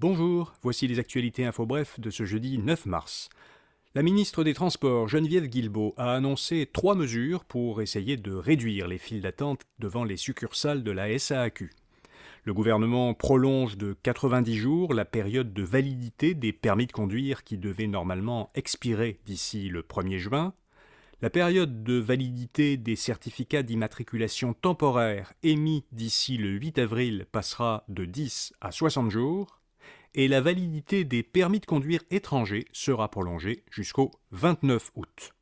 Bonjour, voici les actualités info bref de ce jeudi 9 mars. La ministre des Transports, Geneviève Guilbeault, a annoncé trois mesures pour essayer de réduire les files d'attente devant les succursales de la SAAQ. Le gouvernement prolonge de 90 jours la période de validité des permis de conduire qui devait normalement expirer d'ici le 1er juin. La période de validité des certificats d'immatriculation temporaire émis d'ici le 8 avril passera de 10 à 60 jours et la validité des permis de conduire étrangers sera prolongée jusqu'au 29 août.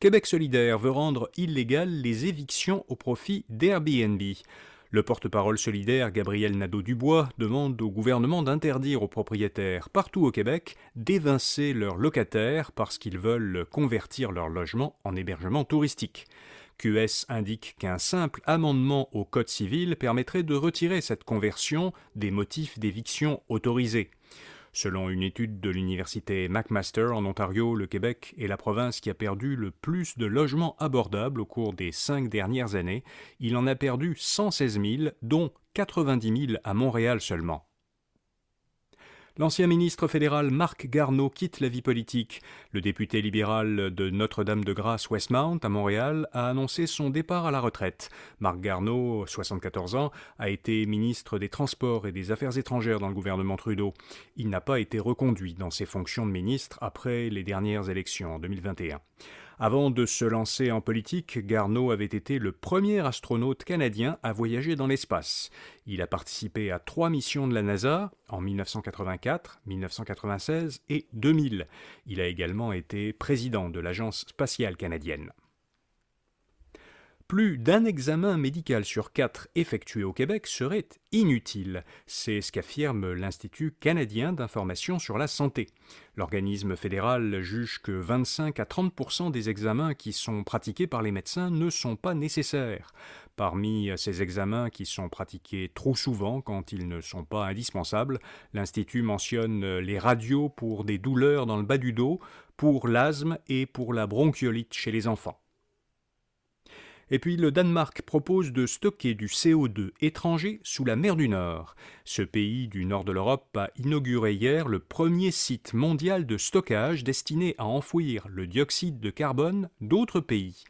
Québec solidaire veut rendre illégales les évictions au profit d'Airbnb. Le porte-parole solidaire Gabriel Nadeau-Dubois demande au gouvernement d'interdire aux propriétaires partout au Québec d'évincer leurs locataires parce qu'ils veulent convertir leur logement en hébergement touristique. QS indique qu'un simple amendement au Code civil permettrait de retirer cette conversion des motifs d'éviction autorisés. Selon une étude de l'université McMaster en Ontario, le Québec est la province qui a perdu le plus de logements abordables au cours des cinq dernières années. Il en a perdu 116 000, dont 90 000 à Montréal seulement. L'ancien ministre fédéral Marc Garneau quitte la vie politique. Le député libéral de Notre-Dame-de-Grâce Westmount à Montréal a annoncé son départ à la retraite. Marc Garneau, 74 ans, a été ministre des Transports et des Affaires étrangères dans le gouvernement Trudeau. Il n'a pas été reconduit dans ses fonctions de ministre après les dernières élections en 2021. Avant de se lancer en politique, Garneau avait été le premier astronaute canadien à voyager dans l'espace. Il a participé à trois missions de la NASA en 1984, 1996 et 2000. Il a également été président de l'Agence spatiale canadienne. Plus d'un examen médical sur quatre effectué au Québec serait inutile. C'est ce qu'affirme l'Institut canadien d'information sur la santé. L'organisme fédéral juge que 25 à 30% des examens qui sont pratiqués par les médecins ne sont pas nécessaires. Parmi ces examens qui sont pratiqués trop souvent quand ils ne sont pas indispensables, l'Institut mentionne les radios pour des douleurs dans le bas du dos, pour l'asthme et pour la bronchiolite chez les enfants. Et puis le Danemark propose de stocker du CO2 étranger sous la mer du Nord. Ce pays du nord de l'Europe a inauguré hier le premier site mondial de stockage destiné à enfouir le dioxyde de carbone d'autres pays.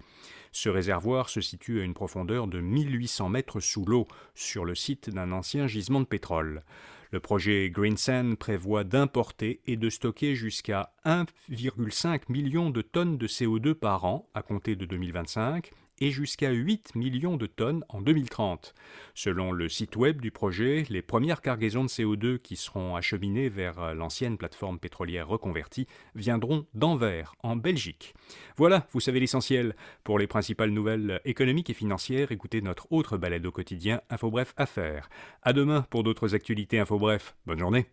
Ce réservoir se situe à une profondeur de 1800 mètres sous l'eau, sur le site d'un ancien gisement de pétrole. Le projet Greensand prévoit d'importer et de stocker jusqu'à 1,5 million de tonnes de CO2 par an à compter de 2025 et jusqu'à 8 millions de tonnes en 2030. Selon le site web du projet, les premières cargaisons de CO2 qui seront acheminées vers l'ancienne plateforme pétrolière reconvertie viendront d'Anvers, en Belgique. Voilà, vous savez l'essentiel. Pour les principales nouvelles économiques et financières, écoutez notre autre balade au quotidien, Info Bref Affaires. À demain pour d'autres actualités Info Bref. Bonne journée.